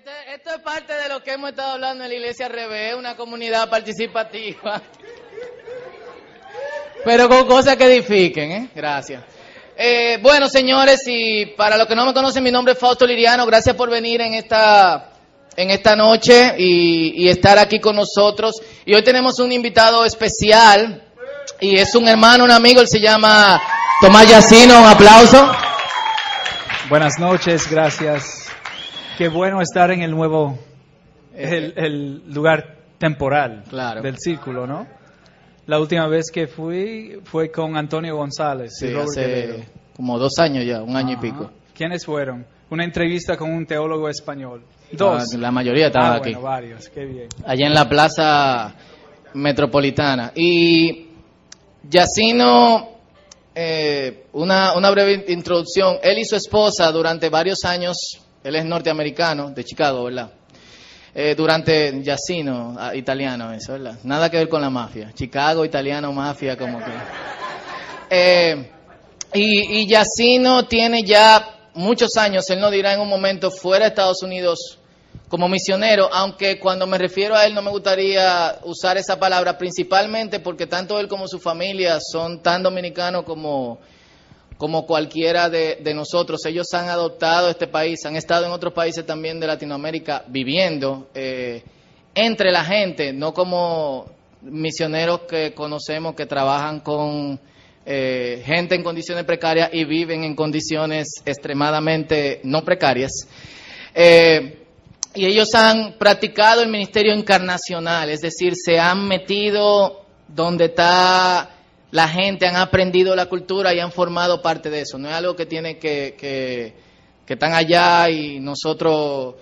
Esto, es parte de lo que hemos estado hablando en la Iglesia Revés, una comunidad participativa. Pero con cosas que edifiquen, ¿eh? Gracias. Eh, bueno, señores, y para los que no me conocen, mi nombre es Fausto Liriano. Gracias por venir en esta, en esta noche y, y estar aquí con nosotros. Y hoy tenemos un invitado especial y es un hermano, un amigo, él se llama Tomás Yacino. Un aplauso. Buenas noches, gracias. Qué bueno estar en el nuevo, el, el lugar temporal Claro. del círculo, ¿no? La última vez que fui fue con Antonio González y Robert hace como dos años ya, un año y pico. ¿Quiénes fueron? Una entrevista con un teólogo español. Dos. Ah, La mayoría estaba Ah, aquí. bueno, varios, qué bien. allá en la plaza metropolitana. Y Yacino, eh, una, una breve introducción. Él y su esposa durante varios años, él es norteamericano, de Chicago, ¿verdad? Eh, durante Yacino, ah, italiano eso, ¿verdad? Nada que ver con la mafia. Chicago, italiano, mafia, como que... Eh, y, y Yacino tiene ya muchos años, él nos dirá en un momento, fuera de Estados Unidos como misionero, aunque cuando me refiero a él no me gustaría usar esa palabra, principalmente porque tanto él como su familia son tan dominicanos como, como cualquiera de, nosotros. Ellos han adoptado este país, han estado en otros países también de Latinoamérica viviendo eh, entre la gente, no como misioneros que conocemos que trabajan con eh, gente en condiciones precarias y viven en condiciones extremadamente no precarias. Eh, y ellos han practicado el ministerio encarnacional, es decir, se han metido donde está la gente, han aprendido la cultura y han formado parte de eso. No es algo que tiene que, que, que están allá y nosotros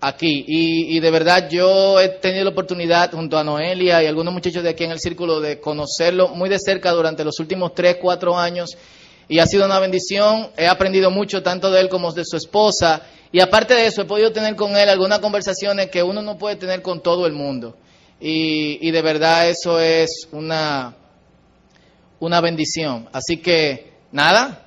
aquí. Y, y de verdad yo he tenido la oportunidad junto a Noelia y algunos muchachos de aquí en el círculo de conocerlo muy de cerca durante los últimos tres, cuatro años y ha sido una bendición. He aprendido mucho tanto de él como de su esposa y aparte de eso he podido tener con él algunas conversaciones que uno no puede tener con todo el mundo. Y, y de verdad eso es una, una bendición. Así que nada,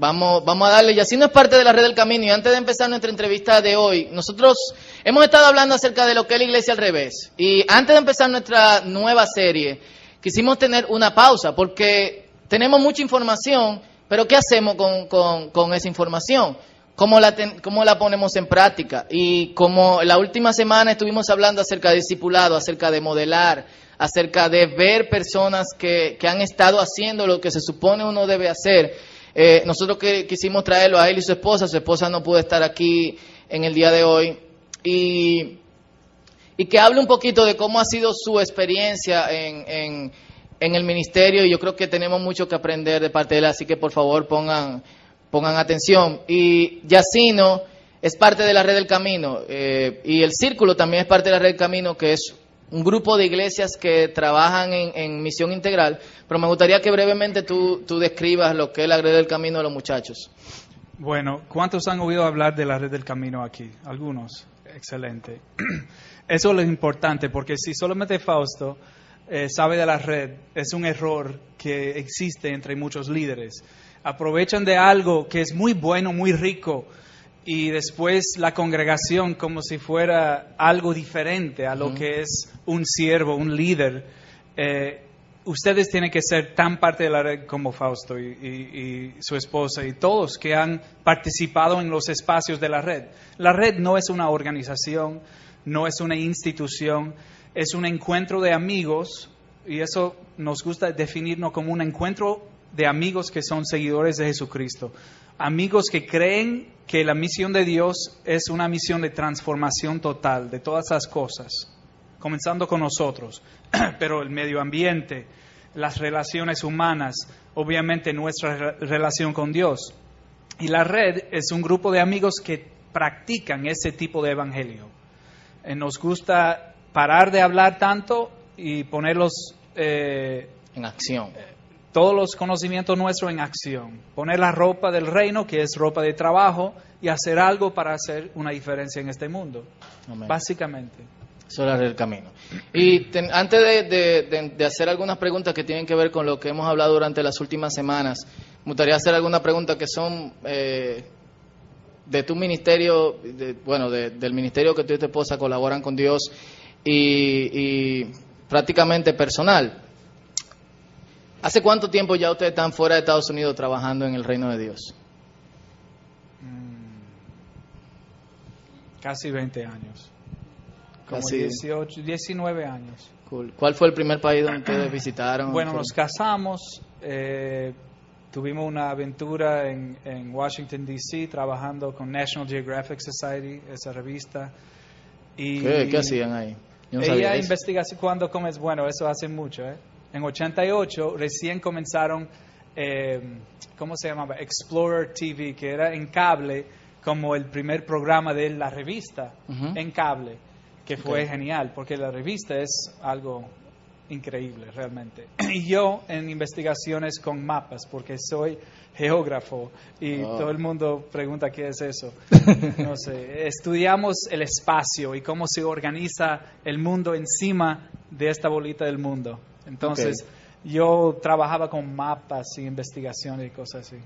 Vamos, vamos a darle, y así no es parte de la red del camino. Y antes de empezar nuestra entrevista de hoy, nosotros hemos estado hablando acerca de lo que es la iglesia al revés. Y antes de empezar nuestra nueva serie, quisimos tener una pausa, porque tenemos mucha información, pero ¿qué hacemos con, con- con esa información? ¿Cómo la, ten- ¿Cómo la ponemos en práctica? Y como la última semana estuvimos hablando acerca de discipulado, acerca de modelar, acerca de ver personas que, que han estado haciendo lo que se supone uno debe hacer. Eh, nosotros que quisimos traerlo a él y su esposa, su esposa no pudo estar aquí en el día de hoy. Y, y que hable un poquito de cómo ha sido su experiencia en, en, en el ministerio. Y yo creo que tenemos mucho que aprender de parte de él, así que por favor pongan, pongan atención. Y Yacino es parte de la red del camino. eh, y el círculo también es parte de la red del camino, que es un grupo de iglesias que trabajan en, misión integral, pero me gustaría que brevemente tú, describas lo que es la red del camino de los muchachos. Bueno, ¿cuántos han oído hablar de la red del camino aquí? Algunos. Excelente. Eso es lo importante, porque si solamente Fausto eh, sabe de la red, es un error que existe entre muchos líderes. Aprovechan de algo que es muy bueno, muy rico, y después la congregación como si fuera algo diferente a lo que es un siervo, un líder. Eh, ustedes tienen que ser tan parte de la red como Fausto y, y- y su esposa y todos que han participado en los espacios de la red. La red no es una organización, no es una institución, es un encuentro de amigos y eso nos gusta definirnos como un encuentro de amigos que son seguidores de Jesucristo. Amigos que creen que la misión de Dios es una misión de transformación total de todas esas cosas comenzando con nosotros, pero el medio ambiente, las relaciones humanas, obviamente nuestra re- relación con Dios. Y la red es un grupo de amigos que practican ese tipo de evangelio. Eh, nos gusta parar de hablar tanto y ponerlos, eh, En acción. Todos los conocimientos nuestros en acción. Poner la ropa del reino, que es ropa de trabajo, y hacer algo para hacer una diferencia en este mundo. Amén. Básicamente. Eso red del camino. Y ten- antes de, de- de- de hacer algunas preguntas que tienen que ver con lo que hemos hablado durante las últimas semanas, me gustaría hacer algunas preguntas que son eh, de tu ministerio, de- bueno, de- del ministerio que tú y tu esposa colaboran con Dios y, y prácticamente personal. ¿Hace cuánto tiempo ya ustedes están fuera de Estados Unidos trabajando en el reino de Dios? Casi 20 años. Como Casi. 18, 19 años. Cool. ¿Cuál fue el primer país donde ustedes visitaron? Bueno, nos casamos, eh, tuvimos una aventura en, en Washington, D.C., trabajando con National Geographic Society, esa revista. Y ¿Qué, qué hacían ahí? Yo no ella investigación cuando comes, bueno, eso hace mucho, ¿eh? En 88 recién comenzaron, eh, ¿cómo se llamaba? Explorer TV, que era en cable, como el primer programa de la revista en cable, que fue genial, porque la revista es algo increíble realmente. Y yo en investigaciones con mapas, porque soy geógrafo y Oh. todo el mundo pregunta qué es eso. No sé, estudiamos el espacio y cómo se organiza el mundo encima de esta bolita del mundo. Entonces, yo trabajaba con mapas y investigaciones y cosas así.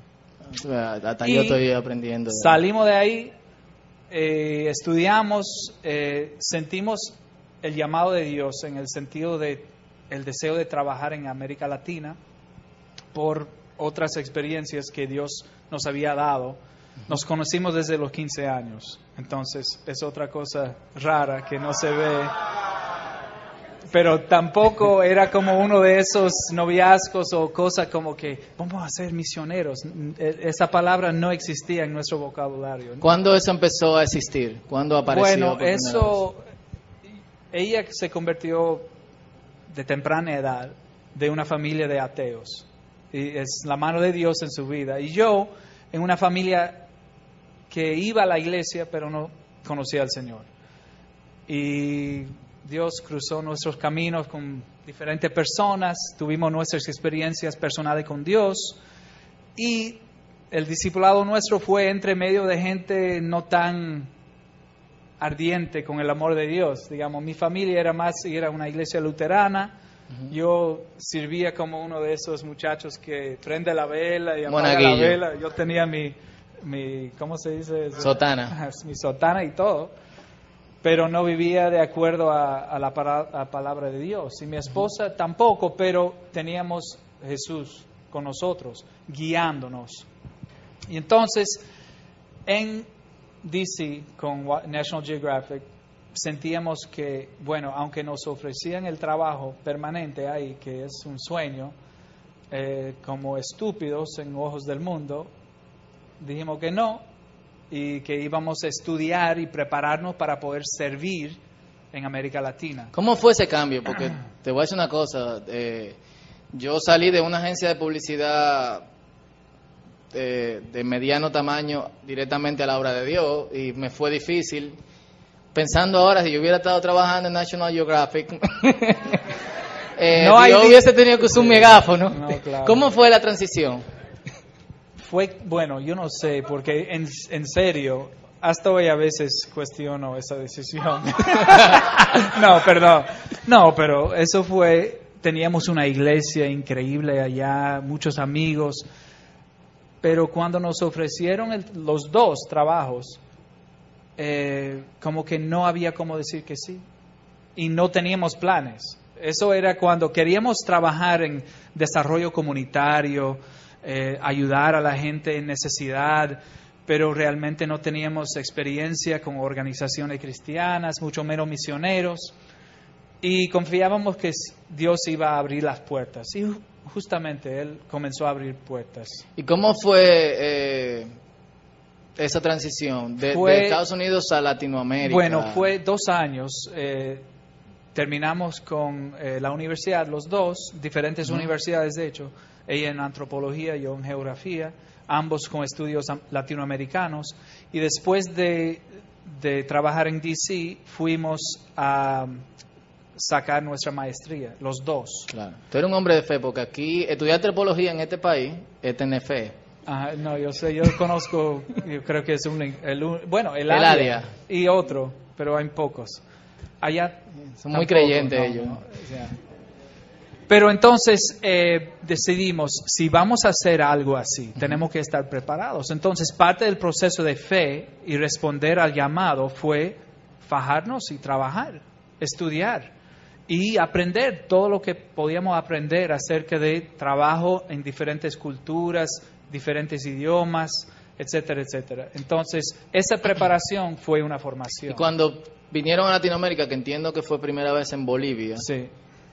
Hasta Y yo estoy aprendiendo. de- Salimos de ahí, eh, estudiamos, eh, sentimos el llamado de Dios en el sentido de el deseo de trabajar en América Latina por otras experiencias que Dios nos había dado. Nos conocimos desde los 15 años, entonces es otra cosa rara que no se ve. Pero tampoco era como uno de esos noviazgos o cosas como que vamos a ser misioneros. Esa palabra no existía en nuestro vocabulario. ¿Cuándo eso empezó a existir? ¿Cuándo apareció? Bueno, eso, ella se convirtió de temprana edad de una familia de ateos. Y es la mano de Dios en su vida. Y yo, en una familia que iba a la iglesia, pero no conocía al Señor. Y Dios cruzó nuestros caminos con diferentes personas, tuvimos nuestras experiencias personales con Dios. Y el discipulado nuestro fue entre medio de gente no tan ardiente con el amor de Dios. Digamos, mi familia era más, era una iglesia luterana. Yo sirvía como uno de esos muchachos que prende la vela y apaga la vela. Yo tenía mi, mi ¿cómo se dice? Sotana. mi sotana y todo. Pero no vivía de acuerdo a, a la para- a palabra de Dios. Y mi esposa tampoco, pero teníamos Jesús con nosotros, guiándonos. Y entonces, en DC, con National Geographic, sentíamos que, bueno, aunque nos ofrecían el trabajo permanente ahí, que es un sueño, eh, como estúpidos en ojos del mundo, dijimos que no y que íbamos a estudiar y prepararnos para poder servir en América Latina. ¿Cómo fue ese cambio? Porque te voy a decir una cosa. eh, yo salí de una agencia de publicidad eh, de mediano tamaño directamente a la obra de Dios y me fue difícil. Pensando ahora, si yo hubiera estado trabajando en National Geographic, eh, No di- hubiese tenido que usar un megáfono. No, claro. ¿Cómo fue la transición? Fue, bueno, yo no sé, porque en, en serio, hasta hoy a veces cuestiono esa decisión. no, perdón. No, pero eso fue, teníamos una iglesia increíble allá, muchos amigos, pero cuando nos ofrecieron el- los dos trabajos, eh, como que no había cómo decir que sí. Y no teníamos planes. Eso era cuando queríamos trabajar en desarrollo comunitario, eh, ayudar a la gente en necesidad, pero realmente no teníamos experiencia con organizaciones cristianas, mucho menos misioneros. Y confiábamos que Dios iba a abrir las puertas. Y ju- justamente Él comenzó a abrir puertas. ¿Y cómo fue eh, esa transición de, Fue- de Estados Unidos a Latinoamérica? Bueno, fue dos años. eh, terminamos con eh, la universidad, los dos, diferentes universidades de hecho, ella en antropología, yo en geografía, ambos con estudios am- latinoamericanos. Y después de, de trabajar en DC, fuimos a sacar nuestra maestría, los dos. Claro. Tú eres un hombre de fe, porque aquí estudiar antropología en este país es tener fe. Ajá, no, yo sé, yo conozco, yo creo que es un, el bueno, el, El área área. y otro, pero hay pocos. Allá Son muy creyentes no, ellos. no, o sea. Pero entonces eh, decidimos, si vamos a hacer algo así, tenemos que estar preparados. Entonces parte del proceso de fe y responder al llamado fue fajarnos y trabajar, estudiar y aprender todo lo que podíamos aprender acerca de trabajo en diferentes culturas, diferentes idiomas, etcétera, etcétera. Entonces, esa preparación fue una formación. Y cuando vinieron a Latinoamérica, que entiendo que fue primera vez en Bolivia, Sí.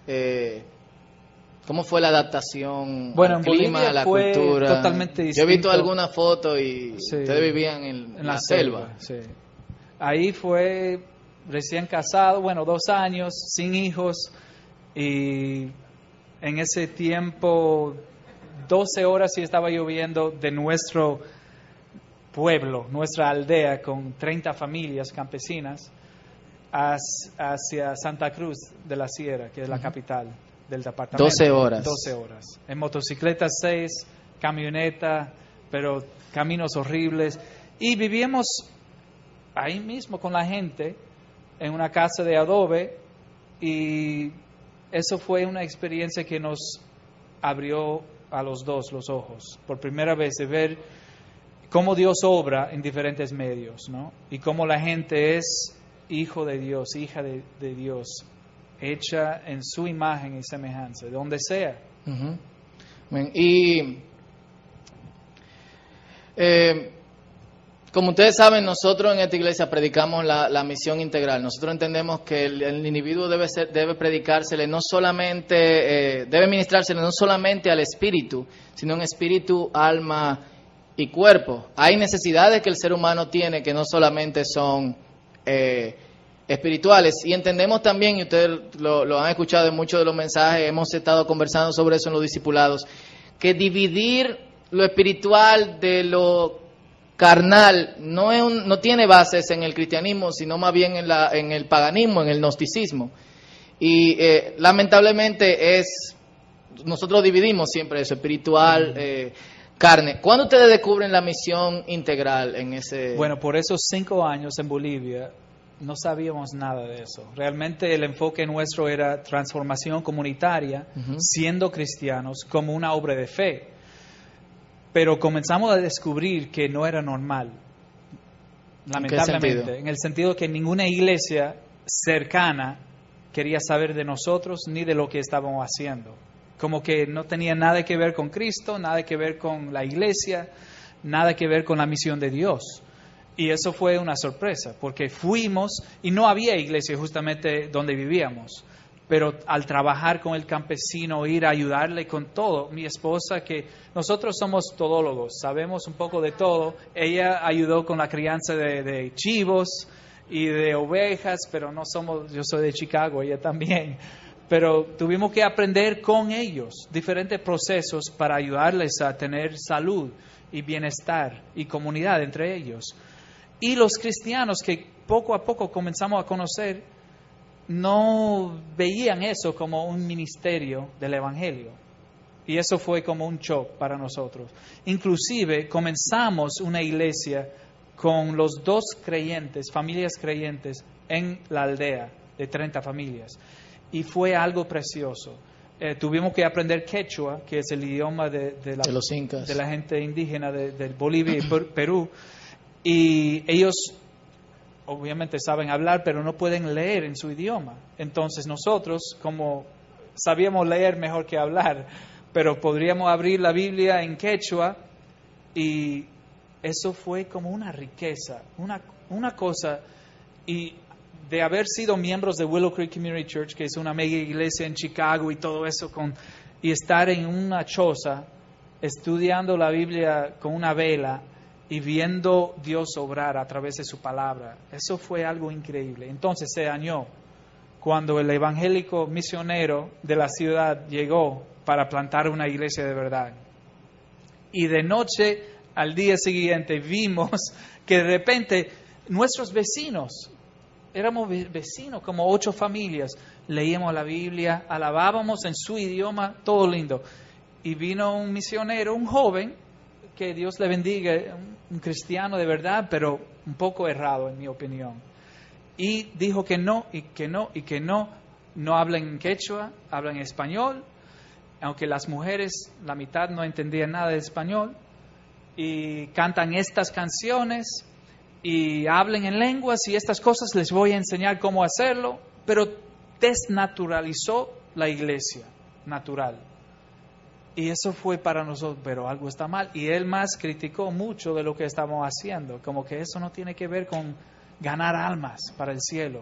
eh, ¿cómo fue la adaptación Bueno, al en clima, Bolivia a la fue cultura? totalmente Yo he visto distinto. algunas fotos y Sí. ustedes vivían en, en la, selva. sí. Ahí fue recién casado, bueno, dos años, sin hijos, y en ese tiempo, 12 horas sí estaba lloviendo de nuestro pueblo, nuestra aldea, con 30 familias campesinas, hacia Santa Cruz de la Sierra, que es la capital del departamento. 12 horas. 12 horas. En motocicleta 6, camioneta, pero caminos horribles. Y vivíamos ahí mismo con la gente, en una casa de adobe, y eso fue una experiencia que nos abrió a los dos los ojos, por primera vez de ver cómo Dios obra en diferentes medios, ¿no? Y cómo la gente es hijo de Dios, hija de, de Dios, hecha en su imagen y semejanza, de donde sea. Y eh, como ustedes saben, nosotros en esta iglesia predicamos la, misión integral. Nosotros entendemos que el, el individuo debe ser, debe predicársele no solamente, eh, debe ministrársele no solamente al espíritu, sino en espíritu, alma y cuerpo. Hay necesidades que el ser humano tiene que no solamente son eh, espirituales. Y entendemos también, y ustedes lo, lo han escuchado en muchos de los mensajes, hemos estado conversando sobre eso en los discipulados, que dividir lo espiritual de lo carnal no, es un- no tiene bases en el cristianismo, sino más bien en, la, en el paganismo, en el gnosticismo. Y eh, lamentablemente es, nosotros dividimos siempre eso, espiritual, eh, carne. ¿Cuándo ustedes descubren la misión integral en ese... Bueno, por esos cinco años en Bolivia no sabíamos nada de eso. Realmente el enfoque nuestro era transformación comunitaria, siendo cristianos, como una obra de fe. Pero comenzamos a descubrir que no era normal. Lamentablemente, sentido? en el sentido que ninguna iglesia cercana quería saber de nosotros ni de lo que estábamos haciendo. Como que no tenía nada que ver con Cristo, nada que ver con la iglesia, nada que ver con la misión de Dios. Y eso fue una sorpresa, porque fuimos y no había iglesia justamente donde vivíamos. Pero al trabajar con el campesino, ir a ayudarle con todo, mi esposa, que nosotros somos todólogos, sabemos un poco de todo, ella ayudó con la crianza de, de chivos y de ovejas, pero no somos, yo soy de Chicago, ella también. Pero tuvimos que aprender con ellos diferentes procesos para ayudarles a tener salud y bienestar y comunidad entre ellos. Y los cristianos que poco a poco comenzamos a conocer no veían eso como un ministerio del Evangelio. Y eso fue como un shock para nosotros. Inclusive comenzamos una iglesia con los dos creyentes, familias creyentes, en la aldea de 30 familias. Y fue algo precioso. Eh, tuvimos que aprender quechua, que es el idioma de, de la, De los incas. de la gente indígena de, Bolivia y Per- Perú. Y ellos obviamente saben hablar, pero no pueden leer en su idioma. Entonces nosotros, como sabíamos leer mejor que hablar, pero podríamos abrir la Biblia en quechua y eso fue como una riqueza, una, una cosa. Y de haber sido miembros de Willow Creek Community Church, que es una mega iglesia en Chicago y todo eso, con, y estar en una choza estudiando la Biblia con una vela y viendo Dios obrar a través de su palabra. Eso fue algo increíble. Entonces se añó cuando el evangélico misionero de la ciudad llegó para plantar una iglesia de verdad. Y de noche al día siguiente vimos que de repente nuestros vecinos, éramos ve- vecinos, como ocho familias, leíamos la Biblia, alabábamos en su idioma, todo lindo. Y vino un misionero, un joven, que Dios le bendiga, un, cristiano de verdad, pero un poco errado en mi opinión. Y dijo que no, y que no, y que no, no hablan quechua, hablan español, aunque las mujeres, la mitad no entendían nada de español, y cantan estas canciones y hablen en lenguas y estas cosas, les voy a enseñar cómo hacerlo, pero desnaturalizó la iglesia natural. Y eso fue para nosotros, pero algo está mal. Y él más criticó mucho de lo que estamos haciendo, como que eso no tiene que ver con ganar almas para el cielo.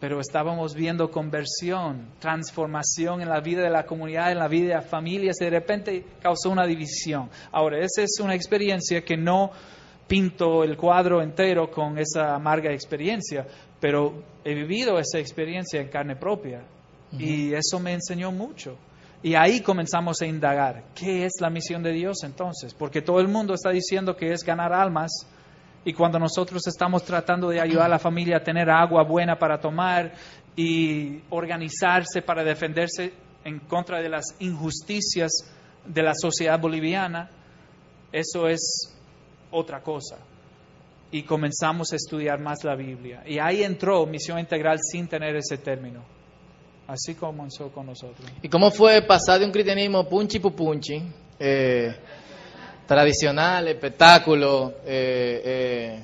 Pero estábamos viendo conversión, transformación en la vida de la comunidad, en la vida de las familias, y de repente causó una división. Ahora, esa es una experiencia que no pinto el cuadro entero con esa amarga experiencia, pero he vivido esa experiencia en carne propia y eso me enseñó mucho. Y ahí comenzamos a indagar, ¿qué es la misión de Dios entonces? Porque todo el mundo está diciendo que es ganar almas y cuando nosotros estamos tratando de ayudar a la familia a tener agua buena para tomar y organizarse para defenderse en contra de las injusticias de la sociedad boliviana, eso es otra cosa. Y comenzamos a estudiar más la Biblia. Y ahí entró misión integral sin tener ese término. Así comenzó con nosotros. ¿Y cómo fue pasar de un cristianismo punchi pupunchi, eh, tradicional, espectáculo? Eh, eh,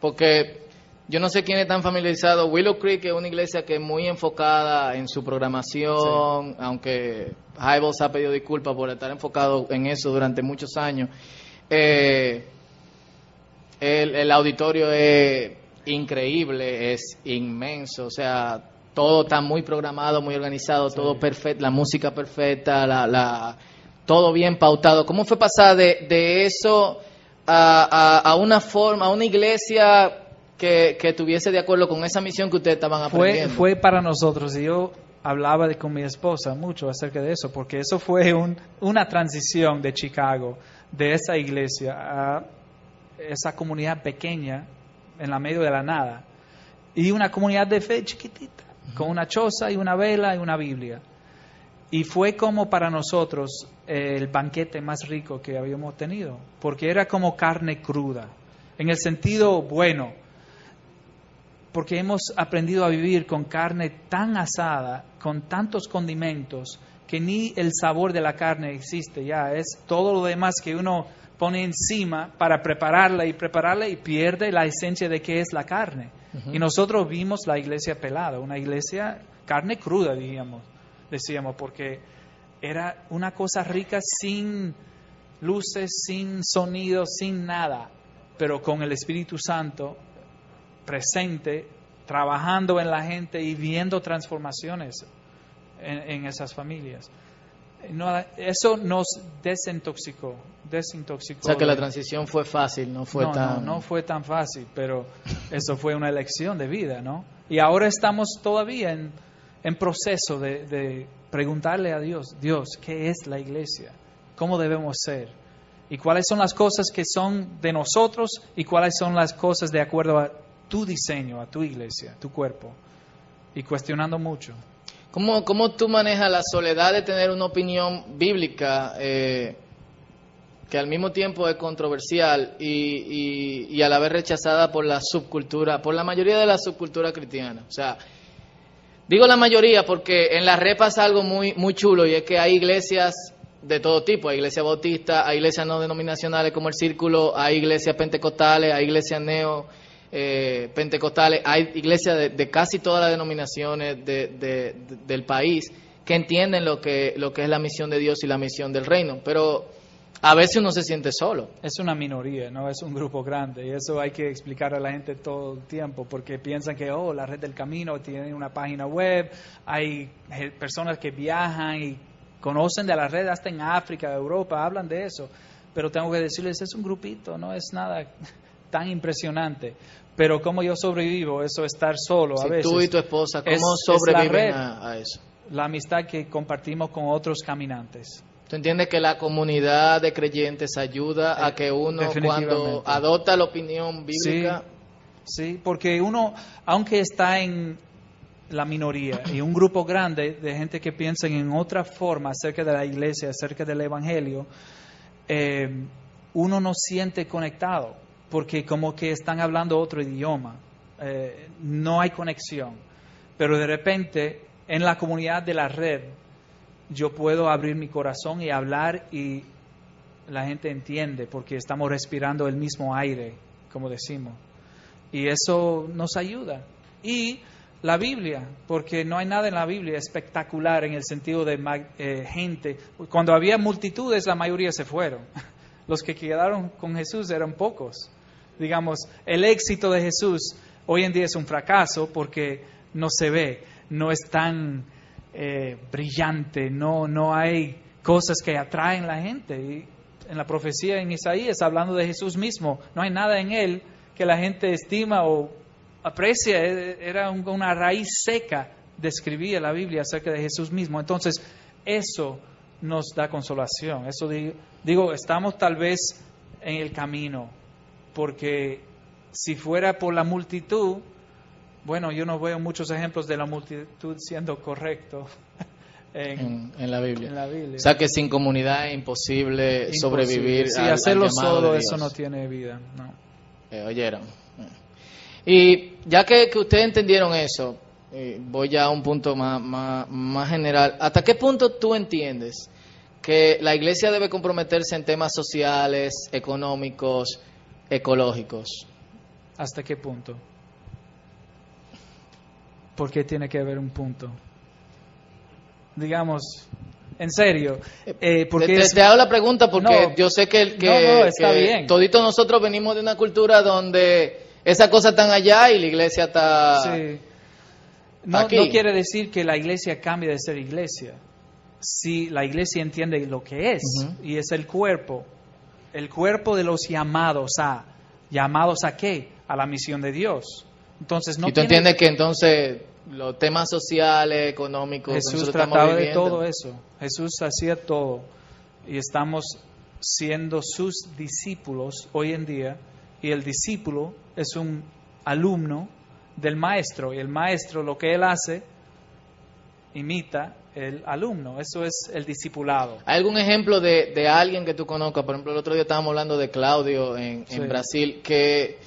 porque yo no sé quién es tan familiarizado. Willow Creek es una iglesia que es muy enfocada en su programación, aunque Highball ha pedido disculpas por estar enfocado en eso durante muchos años. el, el auditorio es increíble, es inmenso, o sea, todo está muy programado, muy organizado, todo perfecto, la música perfecta, la, la, todo bien pautado. ¿Cómo fue pasar de, de eso a, a, una forma, a una iglesia que, que tuviese de acuerdo con esa misión que ustedes estaban aprendiendo? Fue, fue para nosotros y yo hablaba de, con mi esposa mucho acerca de eso, porque eso fue un, una transición de Chicago, de esa iglesia a esa comunidad pequeña en la medio de la nada y una comunidad de fe chiquitita con una choza y una vela y una Biblia. Y fue como para nosotros eh, el banquete más rico que habíamos tenido, porque era como carne cruda, en el sentido bueno, porque hemos aprendido a vivir con carne tan asada, con tantos condimentos, que ni el sabor de la carne existe ya, es todo lo demás que uno pone encima para prepararla y prepararla y pierde la esencia de qué es la carne. Y nosotros vimos la iglesia pelada, una iglesia carne cruda, decíamos, porque era una cosa rica sin luces, sin sonido, sin nada, pero con el Espíritu Santo presente, trabajando en la gente y viendo transformaciones en esas familias no, eso nos desintoxicó, desintoxicó. O sea que la transición fue fácil, no fue tan... No, no fue tan fácil, pero eso fue una elección de vida, ¿no? Y ahora estamos todavía en, en proceso de, de preguntarle a Dios, Dios, ¿qué es la iglesia? ¿Cómo debemos ser? ¿Y cuáles son las cosas que son de nosotros y cuáles son las cosas de acuerdo a tu diseño, a tu iglesia, tu cuerpo? Y cuestionando mucho. ¿Cómo, ¿Cómo, tú manejas la soledad de tener una opinión bíblica eh, que al mismo tiempo es controversial y, y, a la vez rechazada por la subcultura, por la mayoría de la subcultura cristiana? O sea, digo la mayoría porque en la red pasa algo muy, muy chulo y es que hay iglesias de todo tipo, hay iglesias bautistas, hay iglesias no denominacionales como el Círculo, hay iglesias pentecostales, hay iglesias neo eh, pentecostales, hay iglesias de, casi todas las denominaciones del país que entienden lo que, lo que es la misión de Dios y la misión del reino, pero a veces uno se siente solo. Es una minoría, no es un grupo grande y eso hay que explicar a la gente todo el tiempo porque piensan que, oh, la red del camino tiene una página web, hay personas que viajan y conocen de la red hasta en África, Europa, hablan de eso, pero tengo que decirles, es un grupito, no es nada tan impresionante. Pero cómo yo sobrevivo, eso estar solo a veces. Tú y tu esposa, ¿cómo sobreviven a, eso? La amistad que compartimos con otros caminantes. ¿Tú entiendes que la comunidad de creyentes ayuda a que uno cuando adopta la opinión bíblica... Sí, sí, porque uno, aunque está en la minoría y un grupo grande de gente que piensa en otra forma acerca de la iglesia, acerca del evangelio, eh, uno no siente conectado porque como que están hablando otro idioma, eh, no hay conexión. Pero de repente, en la comunidad de la red, yo puedo abrir mi corazón y hablar y la gente entiende porque estamos respirando el mismo aire, como decimos. Y eso nos ayuda. Y la Biblia, porque no hay nada en la Biblia espectacular en el sentido de eh, gente. Cuando había multitudes, la mayoría se fueron. Los que quedaron con Jesús eran pocos. Digamos, el éxito de Jesús hoy en día es un fracaso porque no se ve, no es tan eh, brillante, no, no hay cosas que atraen a la gente. Y en la profecía en Isaías, hablando de Jesús mismo, no hay nada en él que la gente estima o aprecia, e, era una raíz seca, describía la Biblia acerca de Jesús mismo. Entonces, eso nos da consolación. Eso digo, digo, estamos tal vez en el camino, porque si fuera por la multitud, bueno, yo no veo muchos ejemplos de la multitud siendo correcto. En, la Biblia. O sea que sin comunidad es imposible, sobrevivir. Si hacerlo solo, eso no tiene vida. No. Eh, oyeron. Y ya que, ustedes entendieron eso, eh, voy ya a un punto más, más, general. ¿Hasta qué punto tú entiendes que la iglesia debe comprometerse en temas sociales, económicos, ecológicos? ¿Hasta qué punto? ¿Por qué tiene que haber un punto? Digamos, en serio. Eh, porque te, hago la pregunta porque yo sé que, que, está bien. todito nosotros venimos de una cultura donde esa cosa están allá y la iglesia está sí. no, quiere decir que la iglesia cambie de ser iglesia. Si la iglesia entiende lo que es, y es el cuerpo, el cuerpo de los llamados a, llamados a qué? A la misión de Dios. Entonces no y tú entiendes que entonces los temas sociales, económicos, Jesús trataba de todo eso. Jesús hacía todo y estamos siendo sus discípulos hoy en día y el discípulo es un alumno del maestro y el maestro lo que él hace imita el alumno. Eso es el discipulado. ¿Hay algún ejemplo de, alguien que tú conozcas? Por ejemplo, el otro día estábamos hablando de Claudio en, Brasil, que,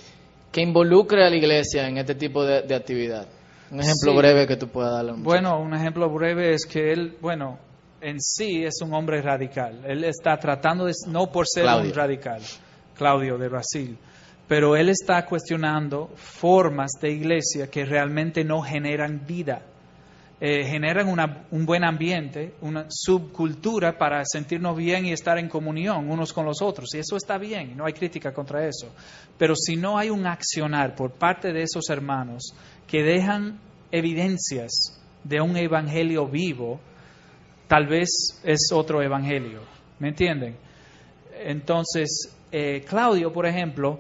que involucre a la iglesia en este tipo de, actividad. Un ejemplo breve que tú puedas darle. Bueno, un ejemplo breve es que él, bueno, en sí es un hombre radical. Él está tratando de, no por ser un radical, Claudio de Brasil, pero él está cuestionando formas de iglesia que realmente no generan vida, eh, generan un buen ambiente, una subcultura para sentirnos bien y estar en comunión unos con los otros. Y eso está bien, no hay crítica contra eso. Pero si no hay un accionar por parte de esos hermanos que dejan evidencias de un evangelio vivo, tal vez es otro evangelio. ¿Me entienden? Entonces, eh, Claudio, por ejemplo,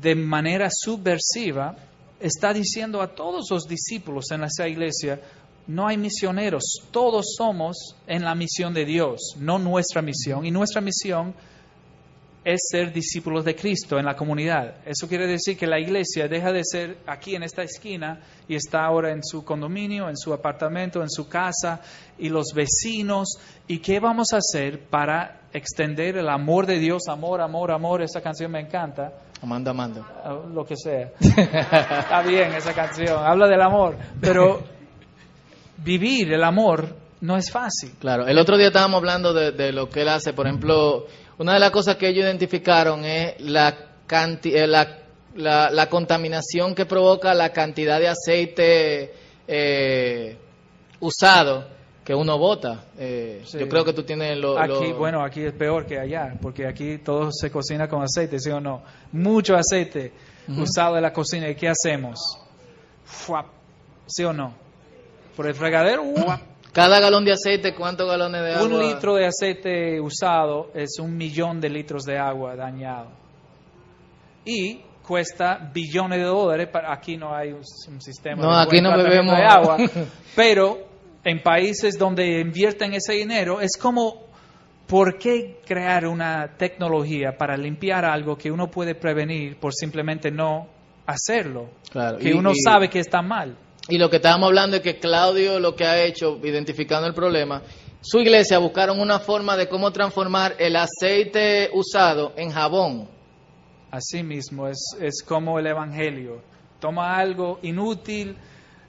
de manera subversiva, está diciendo a todos los discípulos en esa iglesia, no hay misioneros, todos somos en la misión de Dios, no nuestra misión. Y nuestra misión es ser discípulos de Cristo en la comunidad. Eso quiere decir que la iglesia deja de ser aquí en esta esquina y está ahora en su condominio, en su apartamento, en su casa y los vecinos. ¿Y qué vamos a hacer para extender el amor de Dios? Amor, amor, amor. Esa canción me encanta. Amando, amando. Ah, lo que sea. está bien esa canción. Habla del amor. Pero vivir el amor no es fácil. Claro. El otro día estábamos hablando de, de lo que él hace. Por ejemplo una de las cosas que ellos identificaron es la, eh, la, la, contaminación que provoca la cantidad de aceite eh, usado que uno bota. Eh, yo creo que tú tienes lo, Aquí, bueno, aquí es peor que allá, porque aquí todo se cocina con aceite, ¿sí o no? Mucho aceite usado en la cocina. ¿Y qué hacemos? ¿Sí o no? Por el fregadero, cada galón de aceite, ¿cuántos galones de agua? Un litro de aceite usado es un millón de litros de agua dañado. Y cuesta billones de dólares. Aquí no hay un, sistema no, de, aquí no bebemos. de agua. pero en países donde invierten ese dinero, es como, ¿por qué crear una tecnología para limpiar algo que uno puede prevenir por simplemente no hacerlo? Claro. Que uno sabe que está mal. Y lo que estábamos hablando es que Claudio lo que ha hecho, identificando el problema, su iglesia buscaron una forma de cómo transformar el aceite usado en jabón. Así mismo, es, es como el Evangelio. Toma algo inútil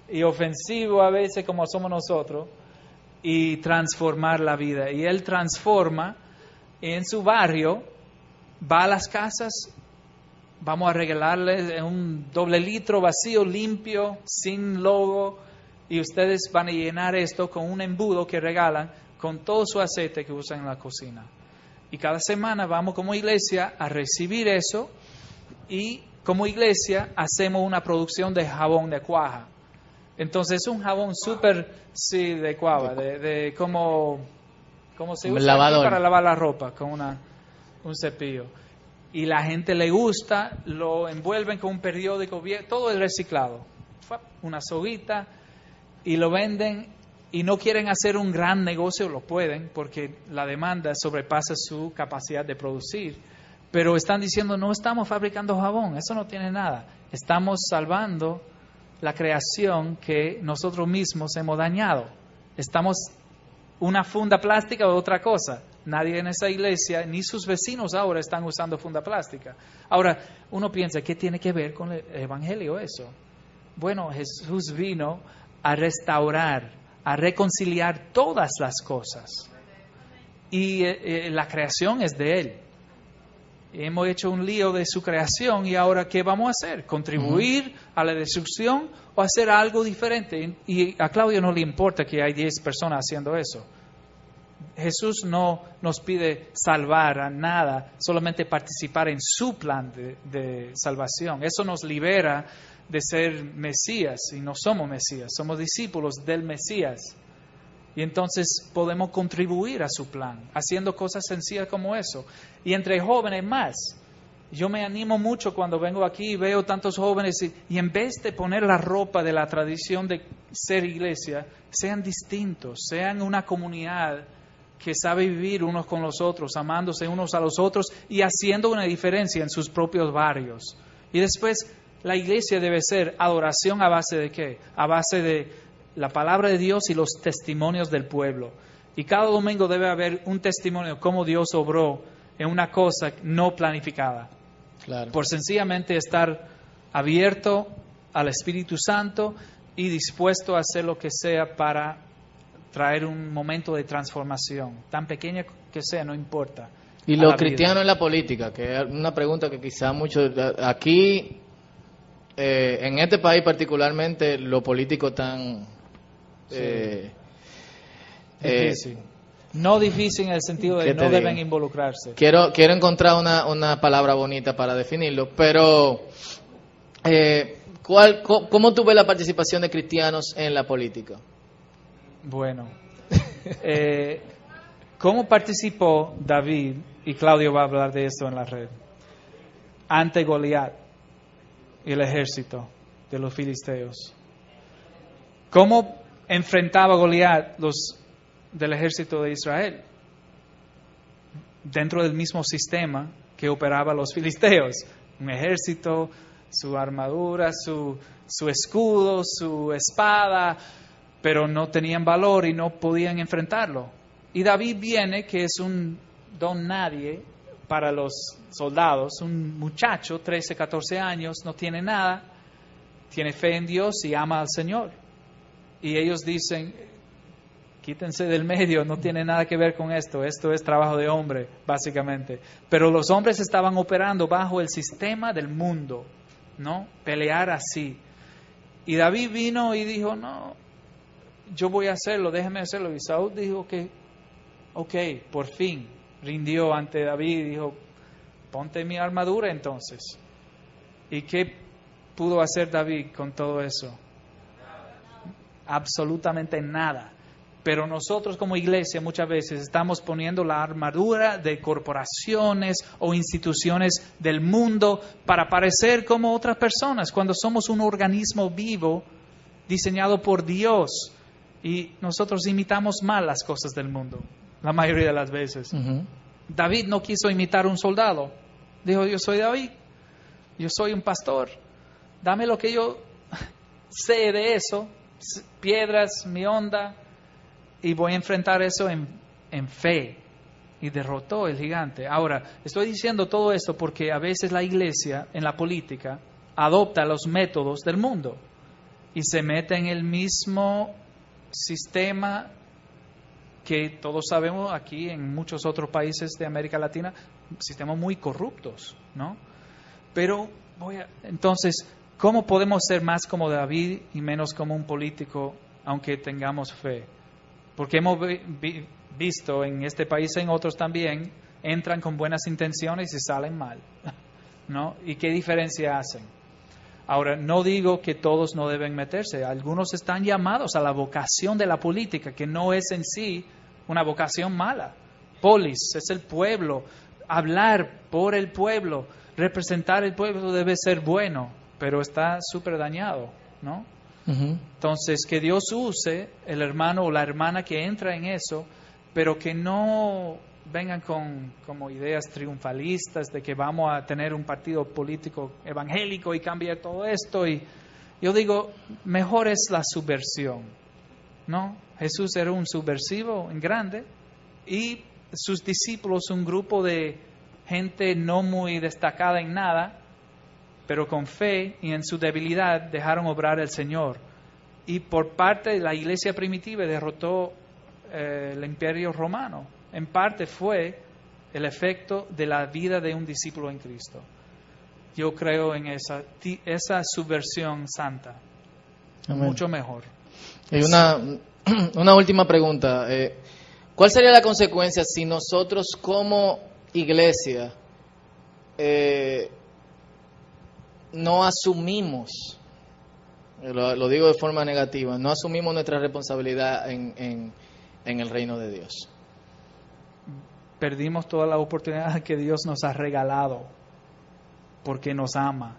y ofensivo a veces como somos nosotros y transformar la vida. Y Él transforma en su barrio, va a las casas, vamos a regalarles un doble litro vacío, limpio, sin logo, y ustedes van a llenar esto con un embudo que regalan con todo su aceite que usan en la cocina. Y cada semana vamos como iglesia a recibir eso y como iglesia hacemos una producción de jabón de cuaja. Entonces es un jabón súper, sí, de cuava, de, como, como se usa para lavar la ropa, con una, un cepillo. Y la gente le gusta, lo envuelven con un periódico, todo es reciclado. Una soguita y lo venden y no quieren hacer un gran negocio, lo pueden, porque la demanda sobrepasa su capacidad de producir pero están diciendo, no estamos fabricando jabón, eso no tiene nada. Estamos salvando la creación que nosotros mismos hemos dañado. Estamos una funda plástica o otra cosa. Nadie en esa iglesia, ni sus vecinos ahora están usando funda plástica. Ahora, uno piensa, ¿qué tiene que ver con el Evangelio eso? Bueno, Jesús vino a restaurar, a reconciliar todas las cosas. Y eh, eh, la creación es de Él hemos hecho un lío de su creación y ahora ¿qué vamos a hacer? ¿Contribuir a la destrucción o hacer algo diferente? Y a Claudio no le importa que hay 10 personas haciendo eso. Jesús no nos pide salvar a nada, solamente participar en su plan de, salvación. Eso nos libera de ser Mesías y no somos Mesías, somos discípulos del Mesías. Y entonces podemos contribuir a su plan, haciendo cosas sencillas como eso. Y entre jóvenes más. Yo me animo mucho cuando vengo aquí y veo tantos jóvenes y, en vez de poner la ropa de la tradición de ser iglesia, sean distintos, sean una comunidad que sabe vivir unos con los otros, amándose unos a los otros y haciendo una diferencia en sus propios barrios. Y después la iglesia debe ser adoración a base de qué? A base de la palabra de Dios y los testimonios del pueblo. Y cada domingo debe haber un testimonio de cómo Dios obró en una cosa no planificada. Por sencillamente estar abierto al Espíritu Santo y dispuesto a hacer lo que sea para traer un momento de transformación, tan pequeña que sea, no importa. Y lo cristiano en la política, que es una pregunta que quizá muchos aquí, eh, en este país particularmente, lo político tan eh, difícil. Eh, no difícil en el sentido de que no deben involucrarse. Quiero, quiero encontrar una, una palabra bonita para definirlo, pero eh, ¿cuál, ¿cómo tuve la participación de cristianos en la política? Bueno, eh, ¿cómo participó David? Y Claudio va a hablar de esto en la red. Ante Goliat y el ejército de los filisteos. ¿Cómo enfrentaba Goliat los del ejército de Israel dentro del mismo sistema que operaba los filisteos, un ejército, su armadura, su escudo, su espada, pero no tenían valor y no podían enfrentarlo. Y David viene, que es un don nadie para los soldados, un muchacho, 13, 14 años, no tiene nada, tiene fe en Dios y ama al Señor y ellos dicen, quítense del medio, no tiene nada que ver con esto, esto es trabajo de hombre, básicamente. Pero los hombres estaban operando bajo el sistema del mundo, ¿no? Pelear así. Y David vino y dijo, no, yo voy a hacerlo, déjeme hacerlo. Y Saúl dijo que, ok, por fin rindió ante David y dijo, ponte mi armadura entonces. ¿Y qué pudo hacer David con todo eso? absolutamente nada. Pero nosotros como iglesia muchas veces estamos poniendo la armadura de corporaciones o instituciones del mundo para parecer como otras personas, cuando somos un organismo vivo diseñado por Dios y nosotros imitamos mal las cosas del mundo, la mayoría de las veces. David no quiso imitar un soldado, dijo, yo soy David, yo soy un pastor, dame lo que yo sé de eso piedras, mi onda, y voy a enfrentar eso en, en fe. Y derrotó el gigante. Ahora, estoy diciendo todo esto porque a veces la iglesia en la política adopta los métodos del mundo y se mete en el mismo sistema que todos sabemos aquí en muchos otros países de América Latina, sistemas muy corruptos, ¿no? Pero voy a, entonces, ¿cómo podemos ser más como David y menos como un político, aunque tengamos fe? Porque hemos visto en este país y en otros también, entran con buenas intenciones y salen mal, ¿no? ¿Y qué diferencia hacen? Ahora, no digo que todos no deben meterse, algunos están llamados a la vocación de la política, que no es en sí una vocación mala. Polis es el pueblo, hablar por el pueblo, representar el pueblo debe ser bueno, pero está súper dañado, ¿no? Entonces, que Dios use el hermano o la hermana que entra en eso, pero que no vengan con como ideas triunfalistas de que vamos a tener un partido político evangélico y cambiar todo esto. Y yo digo, mejor es la subversión, ¿no? Jesús era un subversivo en grande y sus discípulos un grupo de gente no muy destacada en nada, pero con fe y en su debilidad dejaron obrar el Señor. Y por parte de la iglesia primitiva derrotó eh, el imperio romano en parte fue el efecto de la vida de un discípulo en Cristo. Yo creo en esa, esa subversión santa. Mucho mejor. Y una, una última pregunta. Eh, ¿Cuál sería la consecuencia si nosotros como iglesia eh, no asumimos, lo, digo de forma negativa, no asumimos nuestra responsabilidad en el reino de Dios? Perdimos toda la oportunidad que Dios nos ha regalado porque nos ama.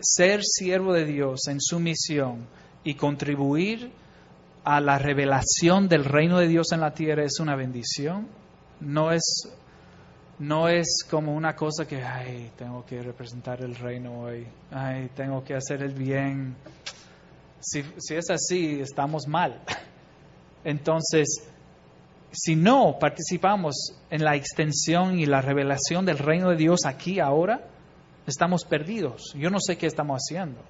Ser siervo de Dios en su misión y contribuir a la revelación del reino de Dios en la tierra es una bendición. No es, no es como una cosa que, ay, tengo que representar el reino hoy, ay, tengo que hacer el bien. Si, si es así, estamos mal. Entonces, si no participamos en la extensión y la revelación del reino de Dios aquí ahora, estamos perdidos. Yo no sé qué estamos haciendo.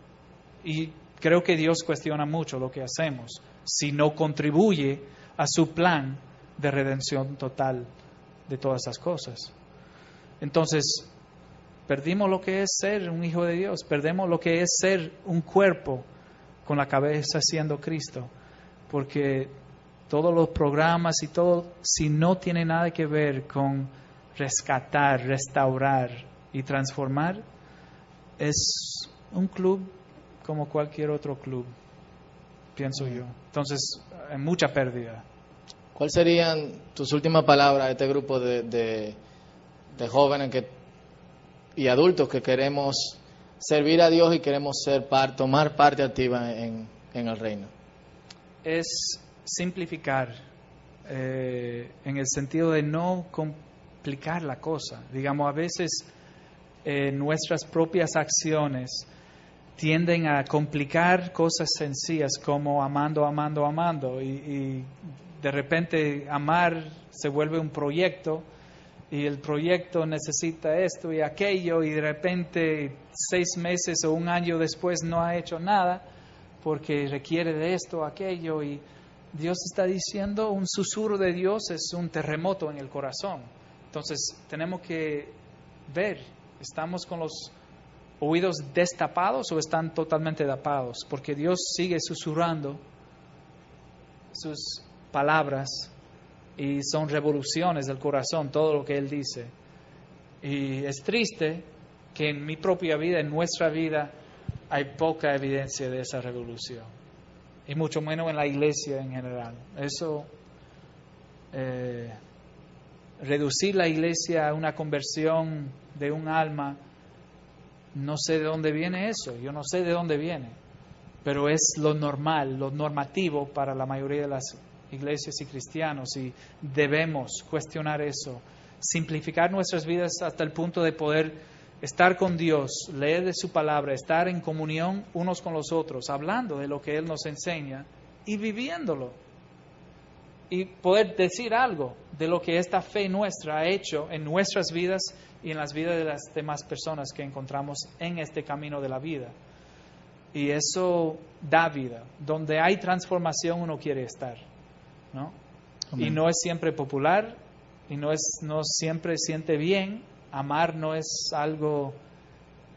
Y creo que Dios cuestiona mucho lo que hacemos si no contribuye a su plan de redención total de todas esas cosas. Entonces, perdimos lo que es ser un hijo de Dios, perdemos lo que es ser un cuerpo con la cabeza siendo Cristo, porque todos los programas y todo, si no tiene nada que ver con rescatar, restaurar y transformar, es un club como cualquier otro club, pienso yo. Entonces, hay mucha pérdida. ¿Cuáles serían tus últimas palabras a este grupo de, de, jóvenes que, y adultos que queremos servir a Dios y queremos ser par, tomar parte activa en, en el reino? Es simplificar eh, en el sentido de no complicar la cosa. Digamos, a veces eh, nuestras propias acciones tienden a complicar cosas sencillas como amando, amando, amando y, de repente amar se vuelve un proyecto y el proyecto necesita esto y aquello y de repente seis meses o un año después no ha hecho nada porque requiere de esto aquello y Dios está diciendo, un susurro de Dios es un terremoto en el corazón. Entonces tenemos que ver, ¿estamos con los oídos destapados o están totalmente tapados? Porque Dios sigue susurrando sus palabras y son revoluciones del corazón, todo lo que Él dice. Y es triste que en mi propia vida, en nuestra vida, hay poca evidencia de esa revolución y mucho menos en la iglesia en general. Eso, eh, reducir la iglesia a una conversión de un alma, no sé de dónde viene eso, yo no sé de dónde viene, pero es lo normal, lo normativo para la mayoría de las iglesias y cristianos y debemos cuestionar eso, simplificar nuestras vidas hasta el punto de poder estar con Dios, leer de su palabra, estar en comunión unos con los otros, hablando de lo que Él nos enseña y viviéndolo. Y poder decir algo de lo que esta fe nuestra ha hecho en nuestras vidas y en las vidas de las demás personas que encontramos en este camino de la vida. Y eso da vida. Donde hay transformación uno quiere estar. ¿no? Y no es siempre popular y no, es, no siempre siente bien. Amar no es algo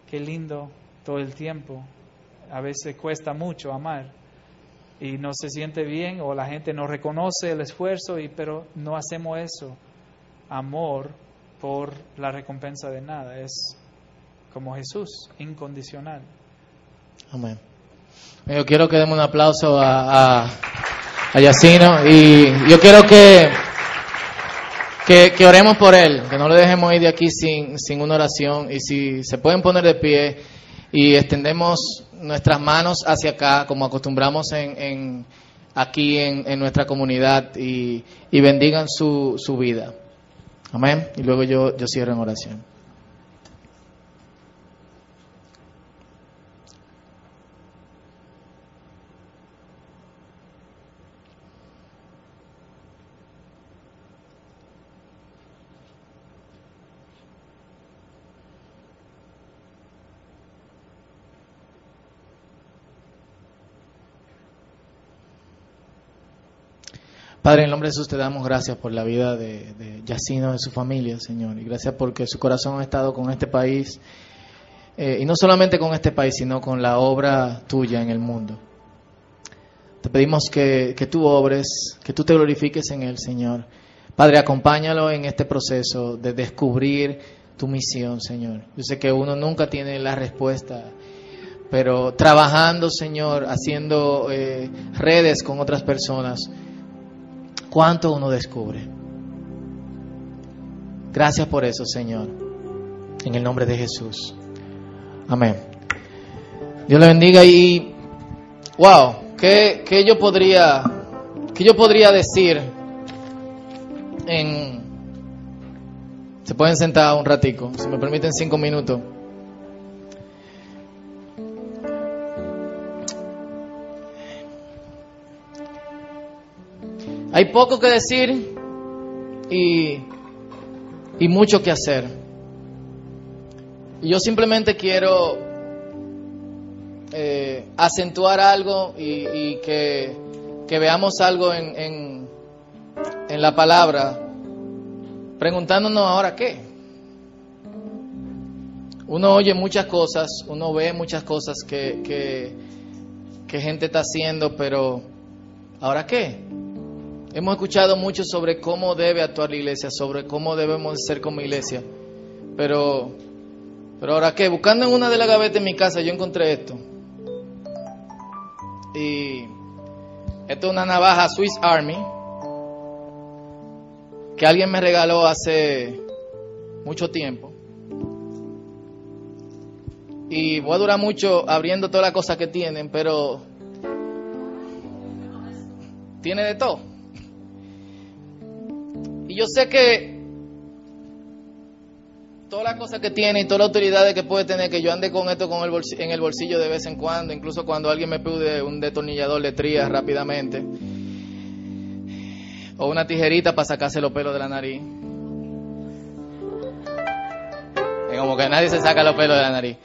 que lindo todo el tiempo. A veces cuesta mucho amar y no se siente bien o la gente no reconoce el esfuerzo, y, pero no hacemos eso. Amor por la recompensa de nada. Es como Jesús, incondicional. Amén. Yo quiero que demos un aplauso a, a, Yacino y yo quiero que, que, oremos por él, que no lo dejemos ir de aquí sin, sin una oración y si se pueden poner de pie y extendemos nuestras manos hacia acá como acostumbramos en, en aquí en, en, nuestra comunidad y, y bendigan su, su vida. Amén. Y luego yo, yo cierro en oración. Padre, en nombre de Jesús te damos gracias por la vida de, de Yacino, de su familia, Señor. Y gracias porque su corazón ha estado con este país. Eh, y no solamente con este país, sino con la obra tuya en el mundo. Te pedimos que, que tú obres, que tú te glorifiques en él, Señor. Padre, acompáñalo en este proceso de descubrir tu misión, Señor. Yo sé que uno nunca tiene la respuesta, pero trabajando, Señor, haciendo eh, redes con otras personas, cuánto uno descubre. Gracias por eso, Señor. En el nombre de Jesús. Amén. Dios le bendiga y wow, ¿qué, qué yo podría qué yo podría decir en se pueden sentar un ratico, si me permiten cinco minutos. Hay poco que decir y, mucho que hacer. Yo simplemente quiero eh, acentuar algo y, que, veamos algo en, la palabra, preguntándonos ahora qué. Uno oye muchas cosas, uno ve muchas cosas que, que gente está haciendo, pero ¿ahora qué? Hemos escuchado mucho sobre cómo debe actuar la iglesia, sobre cómo debemos ser como iglesia. Pero, pero ahora qué, buscando en una de las gavetas en mi casa, yo encontré esto. Y esto es una navaja Swiss Army que alguien me regaló hace mucho tiempo. Y voy a durar mucho abriendo todas las cosas que tienen, pero tiene de todo. Yo sé que todas las cosas que tiene y todas las autoridades que puede tener, que yo ande con esto con el en el bolsillo de vez en cuando, incluso cuando alguien me pide un detornillador de tría rápidamente, o una tijerita para sacarse los pelos de la nariz. Es como que nadie se saca los pelos de la nariz.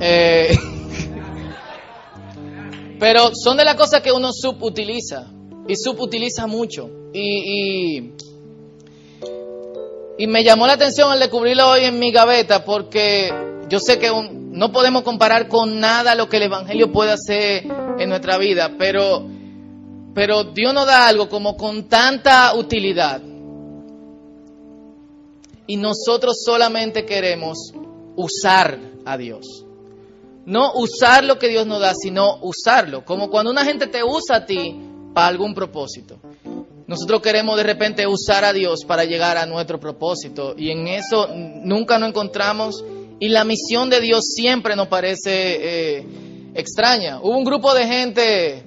Eh, pero son de las cosas que uno subutiliza. Y subutiliza mucho. Y, y, me llamó la atención al descubrirlo hoy en mi gaveta porque yo sé que no podemos comparar con nada lo que el Evangelio puede hacer en nuestra vida, pero, pero Dios nos da algo como con tanta utilidad. Y nosotros solamente queremos usar a Dios. No usar lo que Dios nos da, sino usarlo. Como cuando una gente te usa a ti para algún propósito. Nosotros queremos de repente usar a Dios para llegar a nuestro propósito y en eso nunca nos encontramos y la misión de Dios siempre nos parece eh, extraña. Hubo un grupo de gente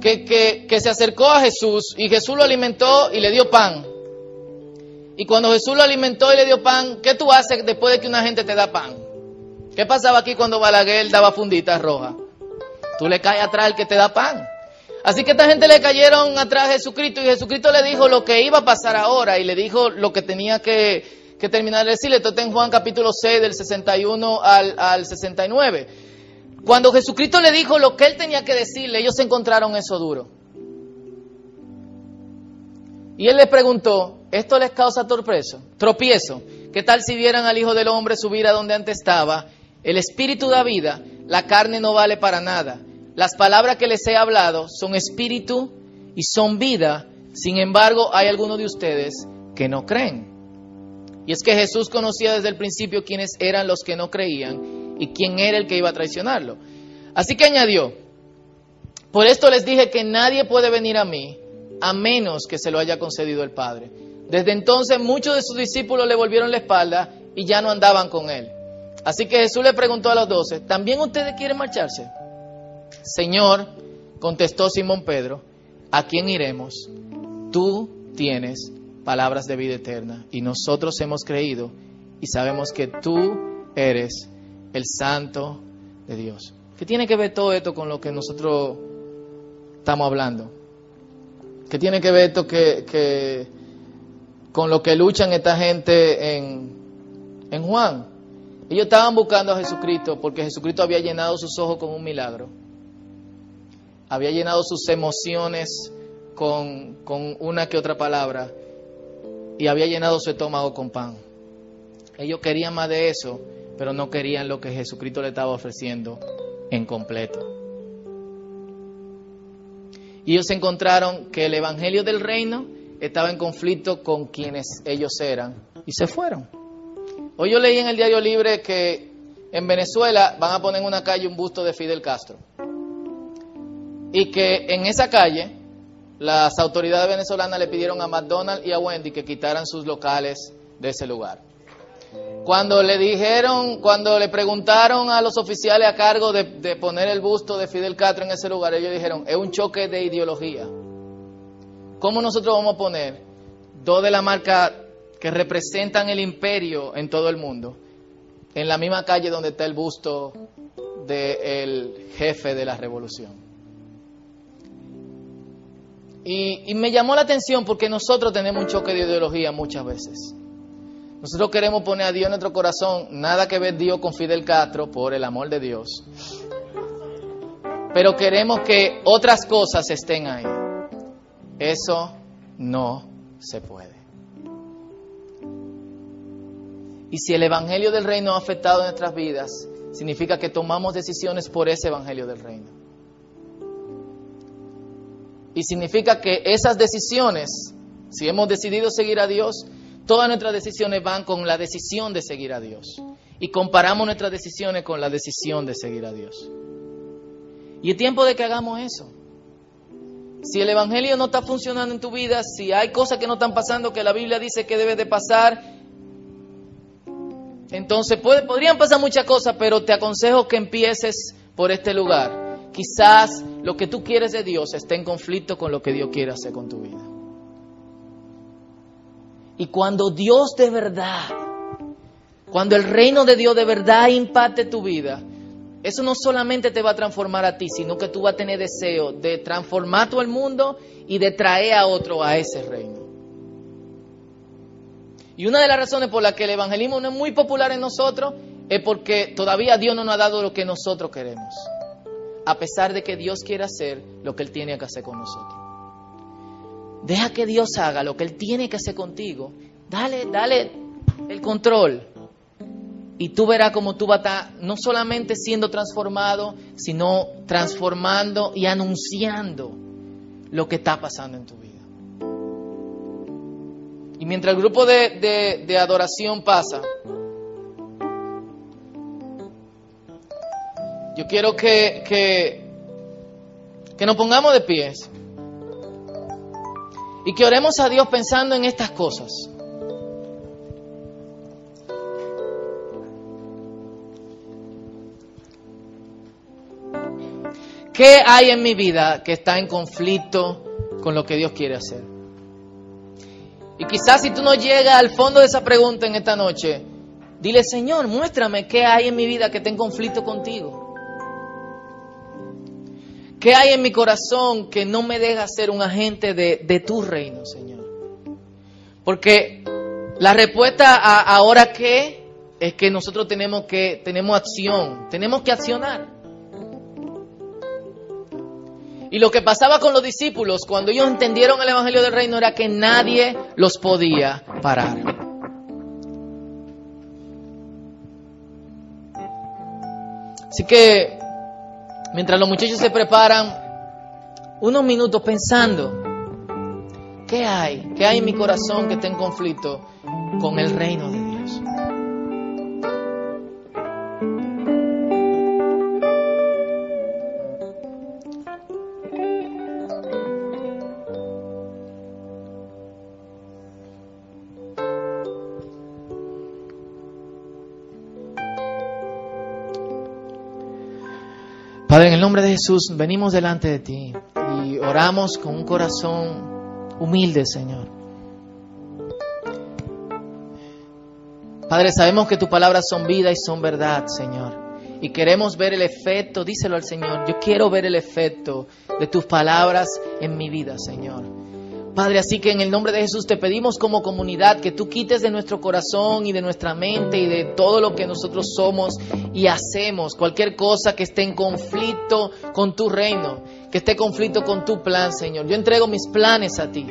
que, que, que se acercó a Jesús y Jesús lo alimentó y le dio pan. Y cuando Jesús lo alimentó y le dio pan, ¿qué tú haces después de que una gente te da pan? ¿Qué pasaba aquí cuando Balaguer daba funditas rojas? Tú le caes atrás al que te da pan. Así que esta gente le cayeron atrás a Jesucristo y Jesucristo le dijo lo que iba a pasar ahora y le dijo lo que tenía que, terminar de decirle. Esto está en Juan capítulo 6 del 61 al, al 69. Cuando Jesucristo le dijo lo que él tenía que decirle, ellos encontraron eso duro. Y él les preguntó, ¿esto les causa tropiezo? Tropiezo. ¿Qué tal si vieran al Hijo del Hombre subir a donde antes estaba? El Espíritu da vida, la carne no vale para nada. Las palabras que les he hablado son espíritu y son vida. Sin embargo, hay algunos de ustedes que no creen. Y es que Jesús conocía desde el principio quiénes eran los que no creían y quién era el que iba a traicionarlo. Así que añadió, por esto les dije que nadie puede venir a mí a menos que se lo haya concedido el Padre. Desde entonces muchos de sus discípulos le volvieron la espalda y ya no andaban con él. Así que Jesús le preguntó a los doce, ¿también ustedes quieren marcharse? Señor, contestó Simón Pedro, ¿a quién iremos? Tú tienes palabras de vida eterna y nosotros hemos creído y sabemos que tú eres el santo de Dios. ¿Qué tiene que ver todo esto con lo que nosotros estamos hablando? ¿Qué tiene que ver esto que, con lo que luchan esta gente en, en Juan? Ellos estaban buscando a Jesucristo porque Jesucristo había llenado sus ojos con un milagro. Había llenado sus emociones con, una que otra palabra y había llenado su estómago con pan. Ellos querían más de eso, pero no querían lo que Jesucristo le estaba ofreciendo en completo. Y ellos encontraron que el Evangelio del Reino estaba en conflicto con quienes ellos eran y se fueron. Hoy yo leí en el Diario Libre que en Venezuela van a poner en una calle un busto de Fidel Castro. Y que en esa calle las autoridades venezolanas le pidieron a McDonald's y a Wendy que quitaran sus locales de ese lugar. Cuando le dijeron, cuando le preguntaron a los oficiales a cargo de, poner el busto de Fidel Castro en ese lugar, ellos dijeron, es un choque de ideología. ¿Cómo nosotros vamos a poner dos de la marca que representan el imperio en todo el mundo en la misma calle donde está el busto del jefe de la revolución? Y me llamó la atención porque nosotros tenemos un choque de ideología muchas veces. Nosotros queremos poner a Dios en nuestro corazón, nada que ver Dios con Fidel Castro, por el amor de Dios. Pero queremos que otras cosas estén ahí. Eso no se puede. Y si el Evangelio del Reino ha afectado nuestras vidas, significa que tomamos decisiones por ese Evangelio del Reino. Y significa que esas decisiones, si hemos decidido seguir a Dios, Todas nuestras decisiones van con la decisión de seguir a Dios. Y comparamos nuestras decisiones con la decisión de seguir a Dios. Y es tiempo de que hagamos eso. Si el Evangelio no está funcionando en tu vida, si hay cosas que no están pasando que la Biblia dice que debe de pasar, entonces podrían pasar muchas cosas, pero te aconsejo que empieces por este lugar. Quizás lo que tú quieres de Dios esté en conflicto con lo que Dios quiere hacer con tu vida. Y cuando Dios de verdad, cuando el reino de Dios de verdad impacte tu vida, eso no solamente te va a transformar a ti, sino que tú vas a tener deseo de transformar todo el mundo y de traer a otro a ese reino. Y una de las razones por las que el evangelismo no es muy popular en nosotros es porque todavía Dios no nos ha dado lo que nosotros queremos, a pesar de que Dios quiere hacer lo que Él tiene que hacer con nosotros. Deja que Dios haga lo que Él tiene que hacer contigo. Dale, dale el control. Y tú verás cómo tú vas a estar no solamente siendo transformado, sino transformando y anunciando lo que está pasando en tu vida. Y mientras el grupo de adoración pasa, yo quiero que, que, que nos pongamos de pies. Y que oremos a Dios pensando en estas cosas. ¿Qué hay en mi vida que está en conflicto con lo que Dios quiere hacer? Y quizás si tú no llegas al fondo de esa pregunta en esta noche, dile, Señor, muéstrame qué hay en mi vida que está en conflicto contigo. ¿Qué hay en mi corazón que no me deja ser un agente de, tu reino, Señor? Porque la respuesta a ahora qué es que nosotros tenemos que tenemos acción, tenemos que accionar. Y lo que pasaba con los discípulos cuando ellos entendieron el Evangelio del Reino era que nadie los podía parar. Así que mientras los muchachos se preparan, unos minutos pensando, ¿qué hay? ¿Qué hay en mi corazón que está en conflicto con el reino de Dios? Padre, en el nombre de Jesús venimos delante de ti y oramos con un corazón humilde, Señor. Padre, sabemos que tus palabras son vida y son verdad, Señor. Y queremos ver el efecto, díselo al Señor, yo quiero ver el efecto de tus palabras en mi vida, Señor. Padre, así que en el nombre de Jesús te pedimos como comunidad que tú quites de nuestro corazón y de nuestra mente y de todo lo que nosotros somos y hacemos, cualquier cosa que esté en conflicto con tu reino, que esté en conflicto con tu plan, Señor. Yo entrego mis planes a ti.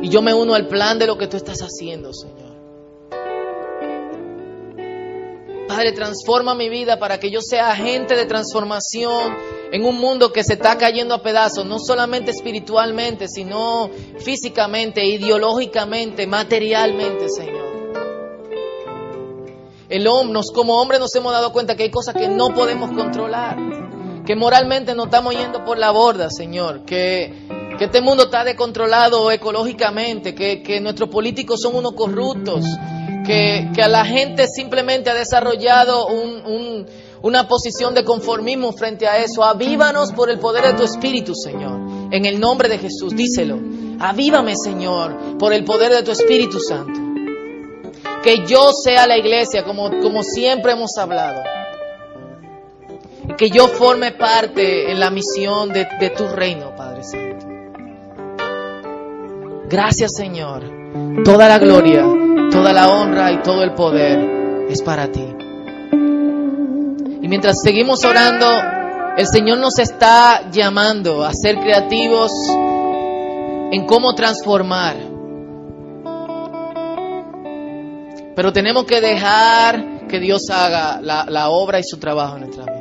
Y yo me uno al plan de lo que tú estás haciendo, Señor. Padre, transforma mi vida para que yo sea agente de transformación en un mundo que se está cayendo a pedazos, no solamente espiritualmente, sino físicamente, ideológicamente, materialmente, Señor. El hombre, como hombres nos hemos dado cuenta que hay cosas que no podemos controlar, que moralmente nos estamos yendo por la borda, Señor, que, este mundo está descontrolado ecológicamente, que, nuestros políticos son unos corruptos, que, a la gente simplemente ha desarrollado un, una posición de conformismo frente a eso. Avívanos por el poder de tu Espíritu, Señor. En el nombre de Jesús, díselo. Avívame, Señor, por el poder de tu Espíritu Santo. Que yo sea la iglesia como, como siempre hemos hablado. Que yo forme parte en la misión de, de tu reino, Padre Santo. Gracias, Señor. Toda la gloria Toda la honra y todo el poder es para ti. Y mientras seguimos orando, el Señor nos está llamando a ser creativos en cómo transformar. Pero tenemos que dejar que Dios haga la, la obra y su trabajo en nuestra vida.